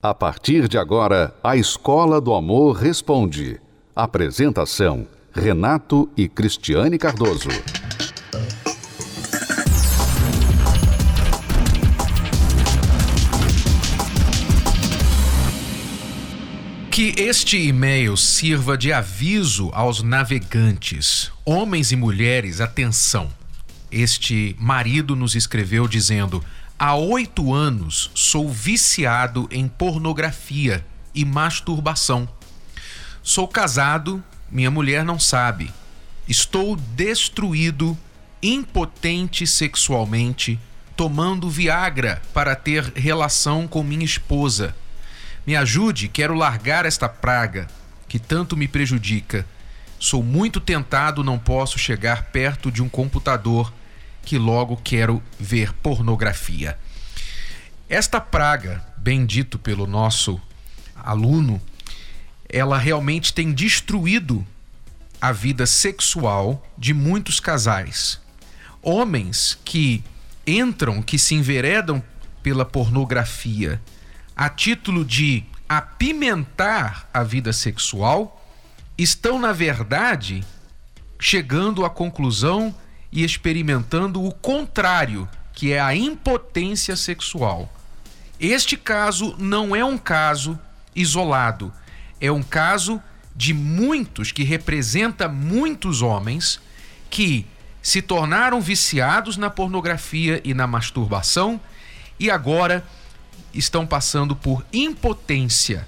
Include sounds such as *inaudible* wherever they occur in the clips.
A partir de agora, a Escola do Amor Responde. Apresentação: Renato e Cristiane Cardoso. Que este e-mail sirva de aviso aos navegantes, homens e mulheres, atenção. Este marido nos escreveu dizendo: Há oito anos sou viciado em pornografia e masturbação. Sou casado, minha mulher não sabe. Estou destruído, impotente sexualmente, tomando Viagra para ter relação com minha esposa. Me ajude, quero largar esta praga que tanto me prejudica. Sou muito tentado, não posso chegar perto de um computador que logo quero ver pornografia. Esta praga, bem dito pelo nosso aluno, ela realmente tem destruído a vida sexual de muitos casais. Homens que entram, que se enveredam pela pornografia a título de apimentar a vida sexual, estão, na verdade, chegando à conclusão e experimentando o contrário, que é a impotência sexual. Este caso não é um caso isolado, é um caso de muitos que representa muitos homens que se tornaram viciados na pornografia e na masturbação e agora estão passando por impotência,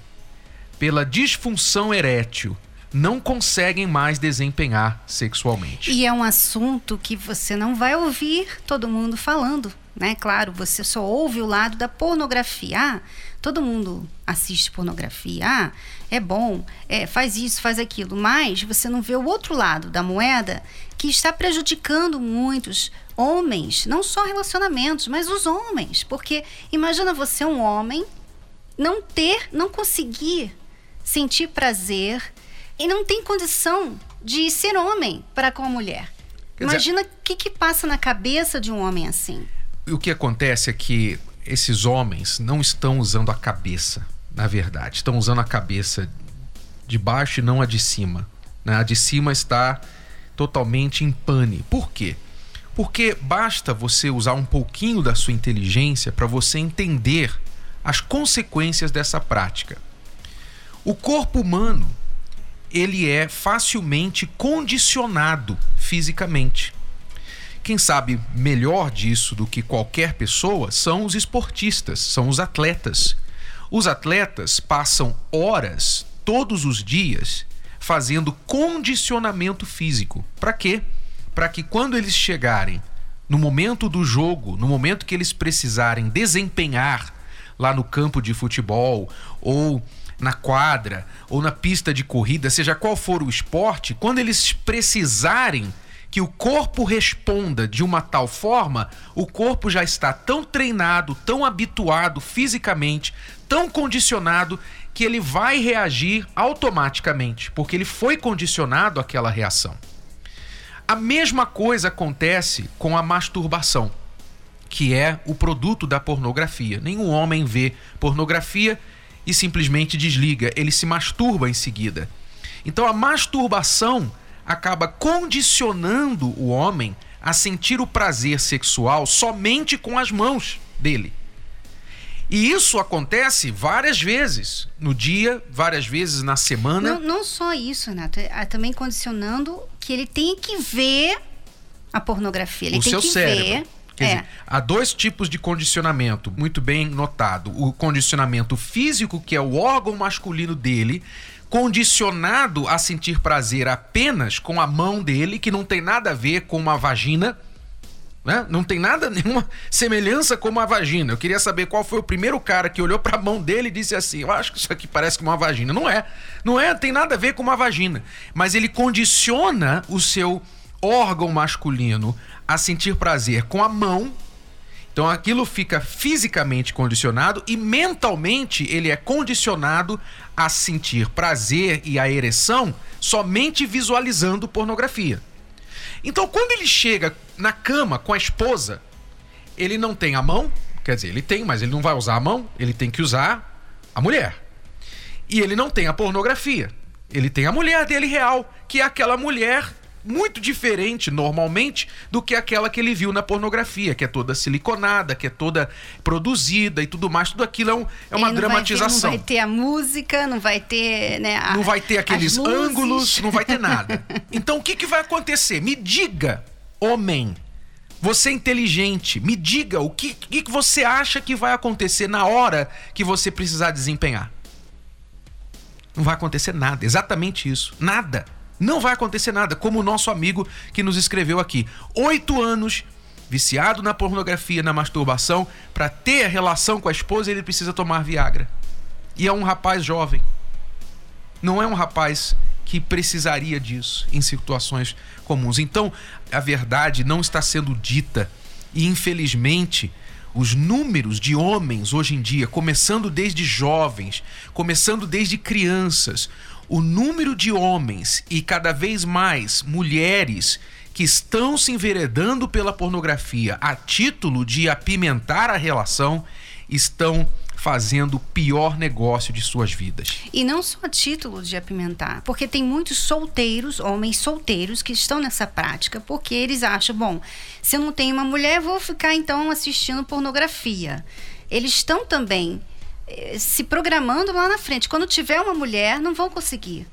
pela disfunção erétil não conseguem mais desempenhar sexualmente. E é um assunto que você não vai ouvir todo mundo falando, né? Claro, você só ouve o lado da pornografia. Ah, todo mundo assiste pornografia. Ah, é bom, é, faz isso, faz aquilo. Mas você não vê o outro lado da moeda que está prejudicando muitos homens, não só relacionamentos, mas os homens. Porque imagina você, um homem, não ter, não conseguir sentir prazer e não tem condição de ser homem para com a mulher. Quer Imagina o que, que passa na cabeça de um homem assim. O que acontece é que esses homens não estão usando a cabeça, na verdade. Estão usando a cabeça de baixo e não a de cima. Né? A de cima está totalmente em pane. Por quê? Porque basta você usar um pouquinho da sua inteligência para você entender as consequências dessa prática. O corpo humano ele é facilmente condicionado fisicamente. Quem sabe melhor disso do que qualquer pessoa são os esportistas, são os atletas. Os atletas passam horas todos os dias fazendo condicionamento físico. Para quê? Para que quando eles chegarem no momento do jogo, no momento que eles precisarem desempenhar lá no campo de futebol ou na quadra ou na pista de corrida, seja qual for o esporte, quando eles precisarem que o corpo responda de uma tal forma, o corpo já está tão treinado, tão habituado fisicamente, tão condicionado que ele vai reagir automaticamente, porque ele foi condicionado àquela reação. A mesma coisa acontece com a masturbação, que é o produto da pornografia. Nenhum homem vê pornografia e simplesmente desliga, ele se masturba em seguida. Então a masturbação acaba condicionando o homem a sentir o prazer sexual somente com as mãos dele. E isso acontece várias vezes no dia, várias vezes na semana. Não, não só isso, Renato. É, é também condicionando que ele tem que ver a pornografia. Ele o tem seu que cérebro. ver Quer é. dizer, há dois tipos de condicionamento, muito bem notado. O condicionamento físico, que é o órgão masculino dele, condicionado a sentir prazer apenas com a mão dele, que não tem nada a ver com uma vagina. Né? Não tem nada, *laughs* nenhuma semelhança com uma vagina. Eu queria saber qual foi o primeiro cara que olhou para a mão dele e disse assim: Eu acho que isso aqui parece com uma vagina. Não é. Não é, tem nada a ver com uma vagina. Mas ele condiciona o seu órgão masculino a sentir prazer com a mão. Então aquilo fica fisicamente condicionado e mentalmente ele é condicionado a sentir prazer e a ereção somente visualizando pornografia. Então quando ele chega na cama com a esposa, ele não tem a mão, quer dizer, ele tem, mas ele não vai usar a mão, ele tem que usar a mulher. E ele não tem a pornografia. Ele tem a mulher dele real, que é aquela mulher muito diferente normalmente do que aquela que ele viu na pornografia, que é toda siliconada, que é toda produzida e tudo mais. Tudo aquilo é, um, é uma dramatização. Vai ter, não vai ter a música, não vai ter. Né, a, não vai ter aqueles ângulos, não vai ter nada. *laughs* Então o que, que vai acontecer? Me diga, homem. Você é inteligente, me diga o que, que, que você acha que vai acontecer na hora que você precisar desempenhar. Não vai acontecer nada, exatamente isso. Nada. Não vai acontecer nada, como o nosso amigo que nos escreveu aqui. Oito anos, viciado na pornografia, na masturbação, para ter relação com a esposa, ele precisa tomar Viagra. E é um rapaz jovem. Não é um rapaz que precisaria disso em situações comuns. Então, a verdade não está sendo dita e, infelizmente, os números de homens hoje em dia, começando desde jovens, começando desde crianças, o número de homens e cada vez mais mulheres que estão se enveredando pela pornografia a título de apimentar a relação estão fazendo o pior negócio de suas vidas. E não só a título de apimentar, porque tem muitos solteiros, homens solteiros, que estão nessa prática, porque eles acham, bom, se eu não tenho uma mulher, vou ficar então assistindo pornografia. Eles estão também se programando lá na frente. Quando tiver uma mulher, não vão conseguir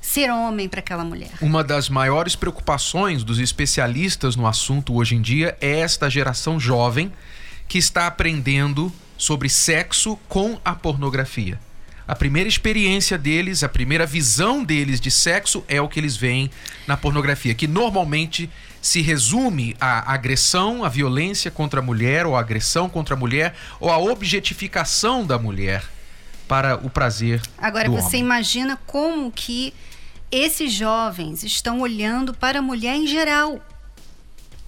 ser homem para aquela mulher. Uma das maiores preocupações dos especialistas no assunto hoje em dia é esta geração jovem que está aprendendo sobre sexo com a pornografia. A primeira experiência deles, a primeira visão deles de sexo é o que eles veem na pornografia, que normalmente se resume à agressão, à violência contra a mulher, ou a agressão contra a mulher, ou a objetificação da mulher para o prazer. Agora você homem. imagina como que esses jovens estão olhando para a mulher em geral.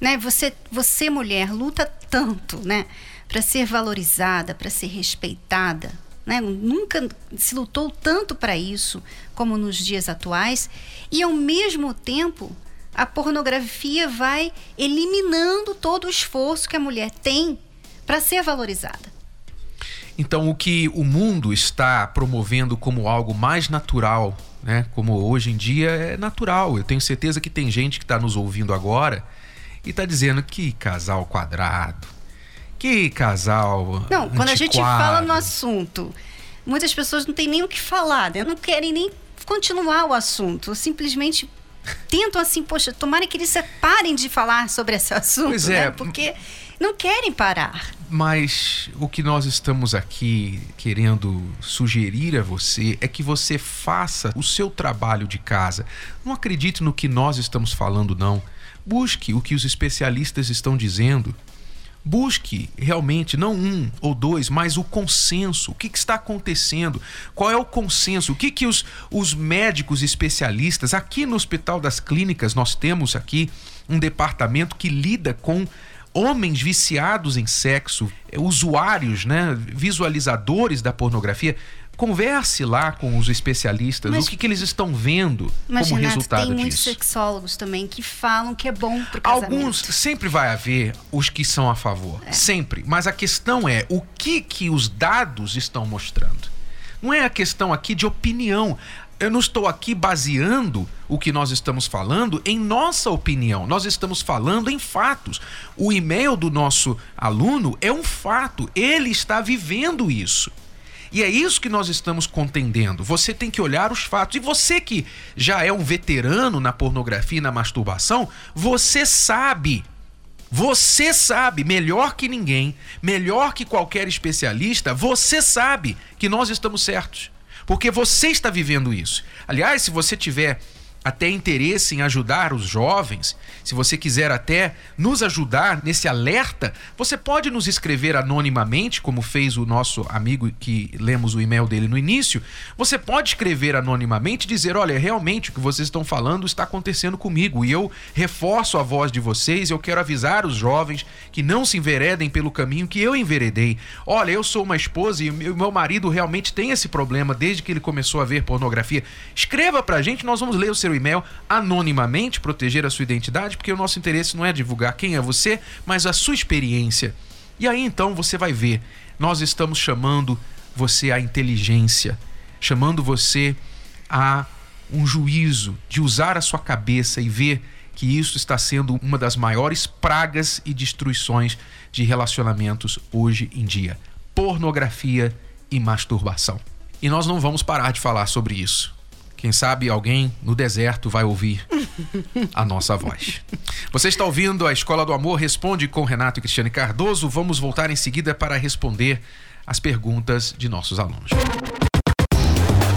Né? Você, você mulher luta tanto, né, para ser valorizada, para ser respeitada, né? Nunca se lutou tanto para isso como nos dias atuais e ao mesmo tempo a pornografia vai eliminando todo o esforço que a mulher tem para ser valorizada. Então, o que o mundo está promovendo como algo mais natural, né? Como hoje em dia é natural. Eu tenho certeza que tem gente que está nos ouvindo agora e está dizendo que casal quadrado, que casal. Não, quando a gente fala no antiquado. assunto, muitas pessoas não têm nem o que falar, né? não querem nem continuar o assunto, simplesmente tentam assim, poxa, tomara que eles parem de falar sobre esse assunto, Pois é. né? Porque não querem parar. Mas o que nós estamos aqui querendo sugerir a você é que você faça o seu trabalho de casa. Não acredite no que nós estamos falando, não. Busque o que os especialistas estão dizendo. Busque realmente, não um ou dois, mas o consenso. O que, que está acontecendo? Qual é o consenso? O que, que os, os médicos especialistas, aqui no Hospital das Clínicas, nós temos aqui um departamento que lida com homens viciados em sexo, usuários, né, visualizadores da pornografia. Converse lá com os especialistas, Mas- o que, que eles estão vendo Mas, como Renato, resultado tem muitos disso. sexólogos também que falam que é bom pro casamento. Alguns sempre vai haver os que são a favor, É. sempre. Mas a questão é o que que os dados estão mostrando. Não é a questão aqui de opinião. Eu não estou aqui baseando o que nós estamos falando em nossa opinião. Nós estamos falando em fatos. O e-mail do nosso aluno é um fato. Ele está vivendo isso. E é isso que nós estamos contendendo. Você tem que olhar os fatos. E você que já é um veterano na pornografia e na masturbação, você sabe. Você sabe, melhor que ninguém, melhor que qualquer especialista, você sabe que nós estamos certos. Porque você está vivendo isso. Aliás, se você tiver até interesse em ajudar os jovens, se você quiser até nos ajudar nesse alerta, você pode nos escrever anonimamente, como fez o nosso amigo que lemos o e-mail dele no início. Você pode escrever anonimamente e dizer: olha, realmente o que vocês estão falando está acontecendo comigo e eu reforço a voz de vocês. Eu quero avisar os jovens que não se enveredem pelo caminho que eu enveredei. Olha, eu sou uma esposa e meu marido realmente tem esse problema desde que ele começou a ver pornografia. Escreva pra gente, nós vamos ler o seu e-mail anonimamente, proteger a sua identidade, porque o nosso interesse não é divulgar quem é você, mas a sua experiência. E aí então você vai ver, nós estamos chamando você à inteligência, chamando você a um juízo, de usar a sua cabeça e ver que isso está sendo uma das maiores pragas e destruições de relacionamentos hoje em dia: pornografia e masturbação. E nós não vamos parar de falar sobre isso. Quem sabe alguém no deserto vai ouvir a nossa voz. Você está ouvindo a Escola do Amor Responde com Renato e Cristiane Cardoso. Vamos voltar em seguida para responder as perguntas de nossos alunos.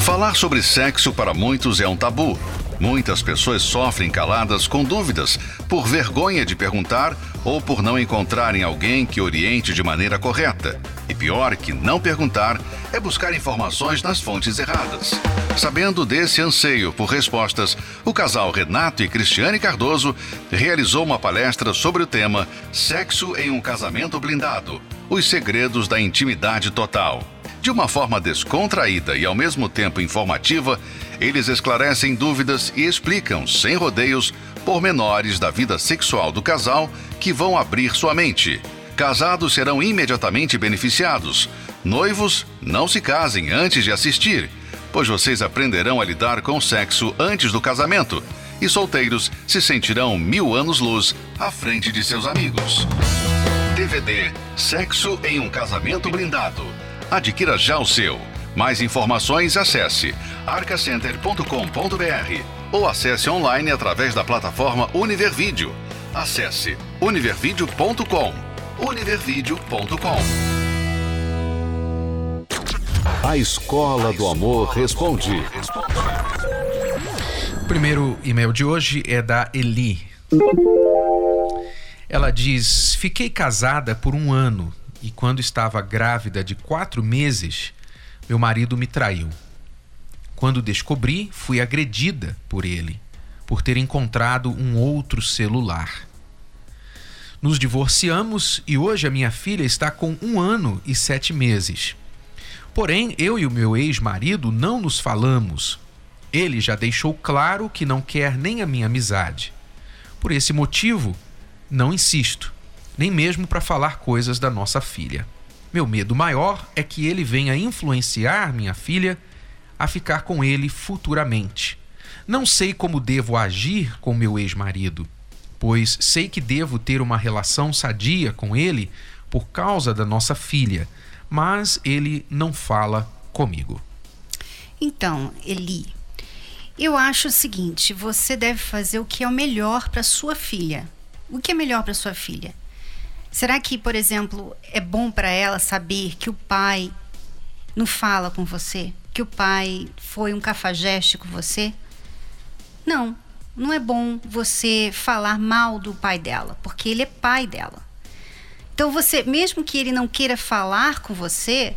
Falar sobre sexo para muitos é um tabu. Muitas pessoas sofrem caladas com dúvidas, por vergonha de perguntar ou por não encontrarem alguém que oriente de maneira correta. E pior que não perguntar é buscar informações nas fontes erradas. Sabendo desse anseio por respostas, o casal Renato e Cristiane Cardoso realizou uma palestra sobre o tema Sexo em um Casamento Blindado Os Segredos da Intimidade Total. De uma forma descontraída e ao mesmo tempo informativa, eles esclarecem dúvidas e explicam, sem rodeios, pormenores da vida sexual do casal que vão abrir sua mente. Casados serão imediatamente beneficiados. Noivos, não se casem antes de assistir, pois vocês aprenderão a lidar com o sexo antes do casamento. E solteiros se sentirão mil anos-luz à frente de seus amigos. DVD Sexo em um Casamento Blindado Adquira já o seu. Mais informações acesse arcacenter.com.br ou acesse online através da plataforma Univervídeo. Acesse univervideo.com. univervideo.com. A Escola do Amor Responde. O primeiro e-mail de hoje é da Eli. Ela diz: Fiquei casada por um ano e quando estava grávida de quatro meses, meu marido me traiu. Quando descobri, fui agredida por ele, por ter encontrado um outro celular. Nos divorciamos e hoje a minha filha está com um ano e sete meses. Porém, eu e o meu ex-marido não nos falamos. Ele já deixou claro que não quer nem a minha amizade. Por esse motivo, não insisto nem mesmo para falar coisas da nossa filha. Meu medo maior é que ele venha influenciar minha filha a ficar com ele futuramente. Não sei como devo agir com meu ex-marido, pois sei que devo ter uma relação sadia com ele por causa da nossa filha, mas ele não fala comigo. Então, Eli, eu acho o seguinte: você deve fazer o que é o melhor para sua filha. O que é melhor para sua filha? Será que, por exemplo, é bom para ela saber que o pai não fala com você? Que o pai foi um cafajeste com você? Não, não é bom você falar mal do pai dela, porque ele é pai dela. Então você, mesmo que ele não queira falar com você,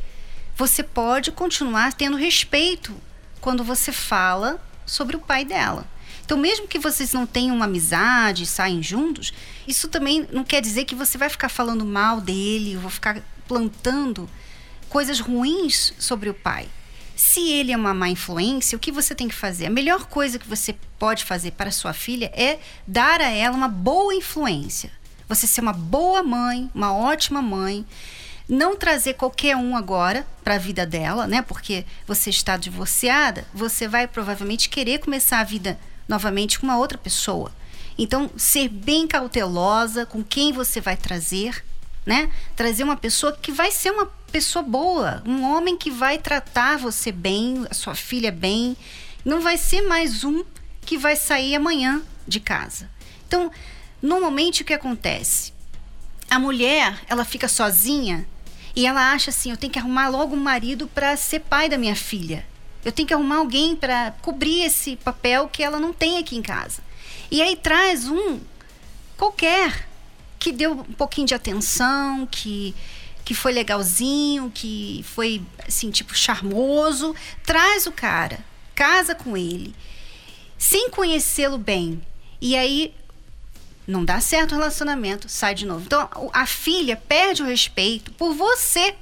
você pode continuar tendo respeito quando você fala sobre o pai dela. Então, mesmo que vocês não tenham uma amizade, saem juntos, isso também não quer dizer que você vai ficar falando mal dele, ou ficar plantando coisas ruins sobre o pai. Se ele é uma má influência, o que você tem que fazer? A melhor coisa que você pode fazer para sua filha é dar a ela uma boa influência. Você ser uma boa mãe, uma ótima mãe, não trazer qualquer um agora para a vida dela, né? Porque você está divorciada, você vai provavelmente querer começar a vida novamente com uma outra pessoa. Então, ser bem cautelosa com quem você vai trazer, né? Trazer uma pessoa que vai ser uma pessoa boa, um homem que vai tratar você bem, a sua filha bem. Não vai ser mais um que vai sair amanhã de casa. Então, normalmente o que acontece? A mulher, ela fica sozinha e ela acha assim, eu tenho que arrumar logo um marido para ser pai da minha filha. Eu tenho que arrumar alguém para cobrir esse papel que ela não tem aqui em casa. E aí traz um qualquer que deu um pouquinho de atenção, que que foi legalzinho, que foi assim, tipo charmoso, traz o cara, casa com ele, sem conhecê-lo bem. E aí não dá certo o relacionamento, sai de novo. Então a filha perde o respeito por você,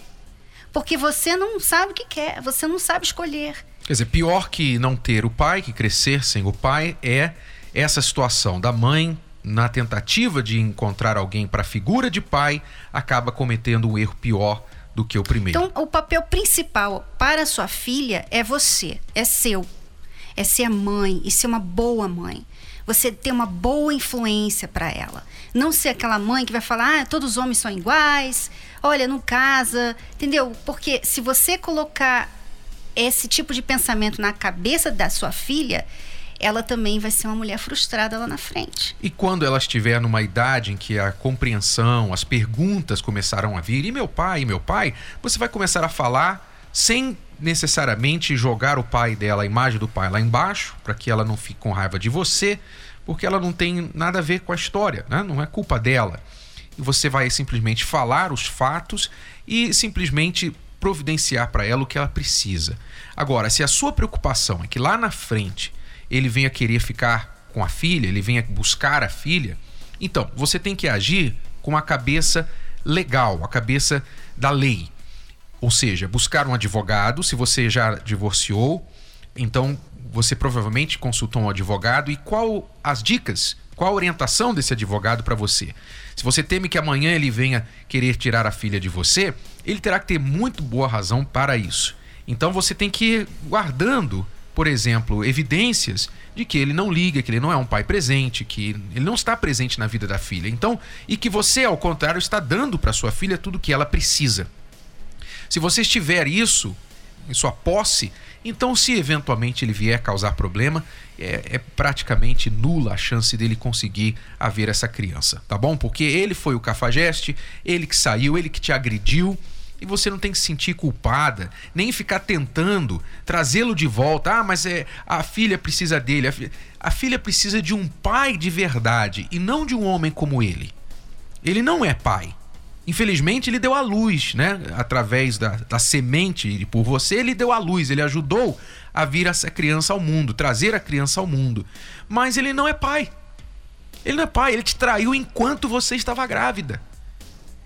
porque você não sabe o que quer, você não sabe escolher. Quer dizer, pior que não ter o pai, que crescer sem o pai, é essa situação da mãe, na tentativa de encontrar alguém para a figura de pai, acaba cometendo o erro pior do do que o primeiro. Então, o papel principal para sua filha é você, é seu. É ser mãe e ser uma boa mãe. Você ter uma boa influência para ela. Não ser aquela mãe que vai falar, ah, todos os homens são iguais, olha, não casa, entendeu? Porque se você colocar esse tipo de pensamento na cabeça da sua filha, ela também vai ser uma mulher frustrada lá na frente. E quando ela estiver numa idade em que a compreensão, as perguntas começarão a vir, e meu pai, e meu pai, você vai começar a falar sem necessariamente jogar o pai dela, a imagem do pai lá embaixo, para que ela não fique com raiva de você, porque ela não tem nada a ver com a história, né? não é culpa dela. E você vai simplesmente falar os fatos e simplesmente providenciar para ela o que ela precisa. Agora, se a sua preocupação é que lá na frente ele venha querer ficar com a filha, ele venha buscar a filha, então você tem que agir com a cabeça legal, a cabeça da lei. Ou seja, buscar um advogado, se você já divorciou, então você provavelmente consultou um advogado e qual as dicas, qual a orientação desse advogado para você? Se você teme que amanhã ele venha querer tirar a filha de você, ele terá que ter muito boa razão para isso. Então você tem que ir guardando, por exemplo, evidências de que ele não liga, que ele não é um pai presente, que ele não está presente na vida da filha. Então, e que você, ao contrário, está dando para sua filha tudo o que ela precisa. Se você estiver isso em sua posse, então se eventualmente ele vier causar problema, é, é, praticamente nula a chance dele conseguir haver essa criança, tá bom? Porque ele foi o cafajeste, ele que saiu, ele que te agrediu, e você não tem que se sentir culpada, nem ficar tentando trazê-lo de volta. Ah, mas é, a filha precisa dele. A filha, a filha precisa de um pai de verdade e não de um homem como ele. Ele não é pai. Infelizmente, ele deu a luz, né? Através da, da semente e por você, ele deu a luz, ele ajudou a vir essa criança ao mundo, trazer a criança ao mundo. Mas ele não é pai. Ele não é pai, ele te traiu enquanto você estava grávida.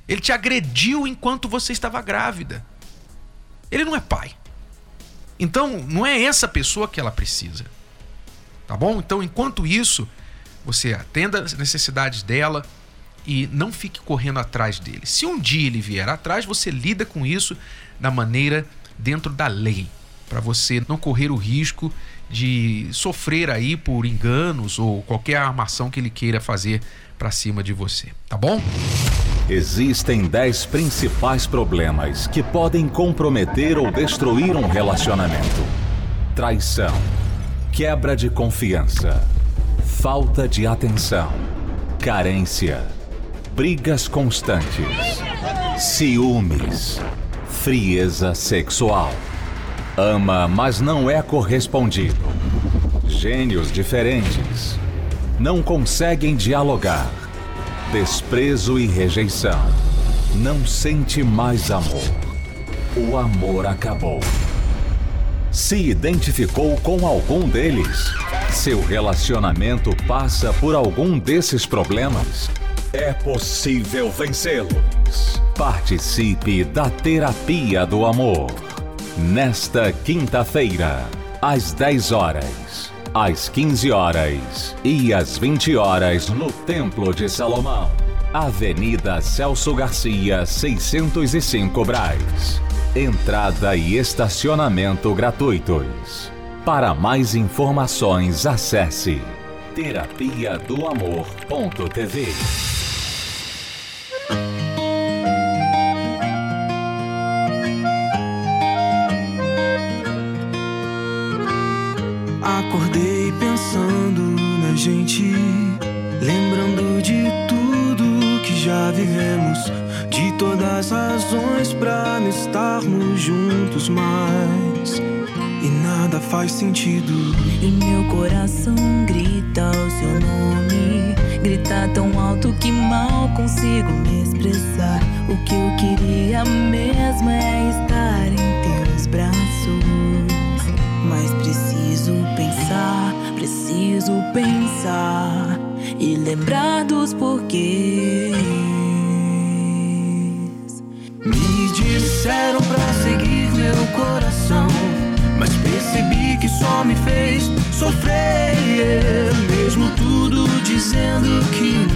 Ele te agrediu enquanto você estava grávida. Ele não é pai. Então, não é essa pessoa que ela precisa. Tá bom? Então, enquanto isso, você atenda as necessidades dela, e não fique correndo atrás dele. Se um dia ele vier atrás, você lida com isso da maneira dentro da lei, para você não correr o risco de sofrer aí por enganos ou qualquer armação que ele queira fazer para cima de você, tá bom? Existem 10 principais problemas que podem comprometer ou destruir um relacionamento: traição, quebra de confiança, falta de atenção, carência brigas constantes, ciúmes, frieza sexual. Ama, mas não é correspondido. Gênios diferentes. Não conseguem dialogar. Desprezo e rejeição. Não sente mais amor. O amor acabou. Se identificou com algum deles? Seu relacionamento passa por algum desses problemas? É possível vencê-los. Participe da Terapia do Amor. Nesta quinta-feira, às 10 horas, às 15 horas e às 20 horas no Templo de Salomão. Avenida Celso Garcia, 605 Braz. Entrada e estacionamento gratuitos. Para mais informações, acesse terapia as razões para não estarmos juntos mais. E nada faz sentido. E meu coração grita o seu nome. Grita tão alto que mal consigo me expressar. O que eu queria mesmo é estar em teus braços. Mas preciso pensar, preciso pensar e lembrar dos porquês. Disseram pra seguir meu coração, mas percebi que só me fez sofrer. Mesmo tudo dizendo que não,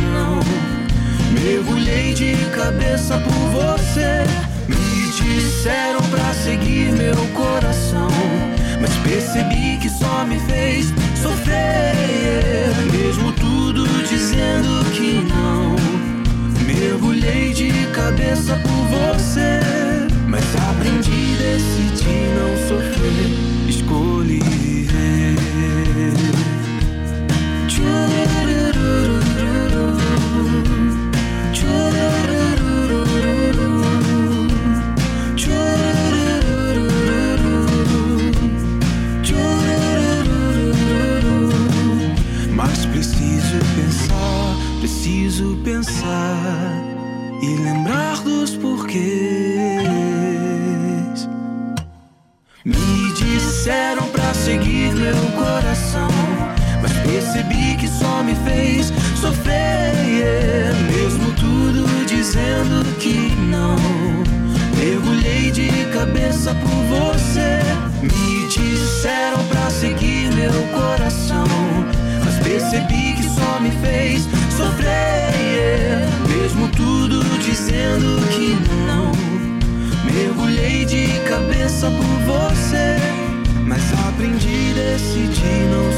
pensar e lembrar. por você, mas aprendi, decidi não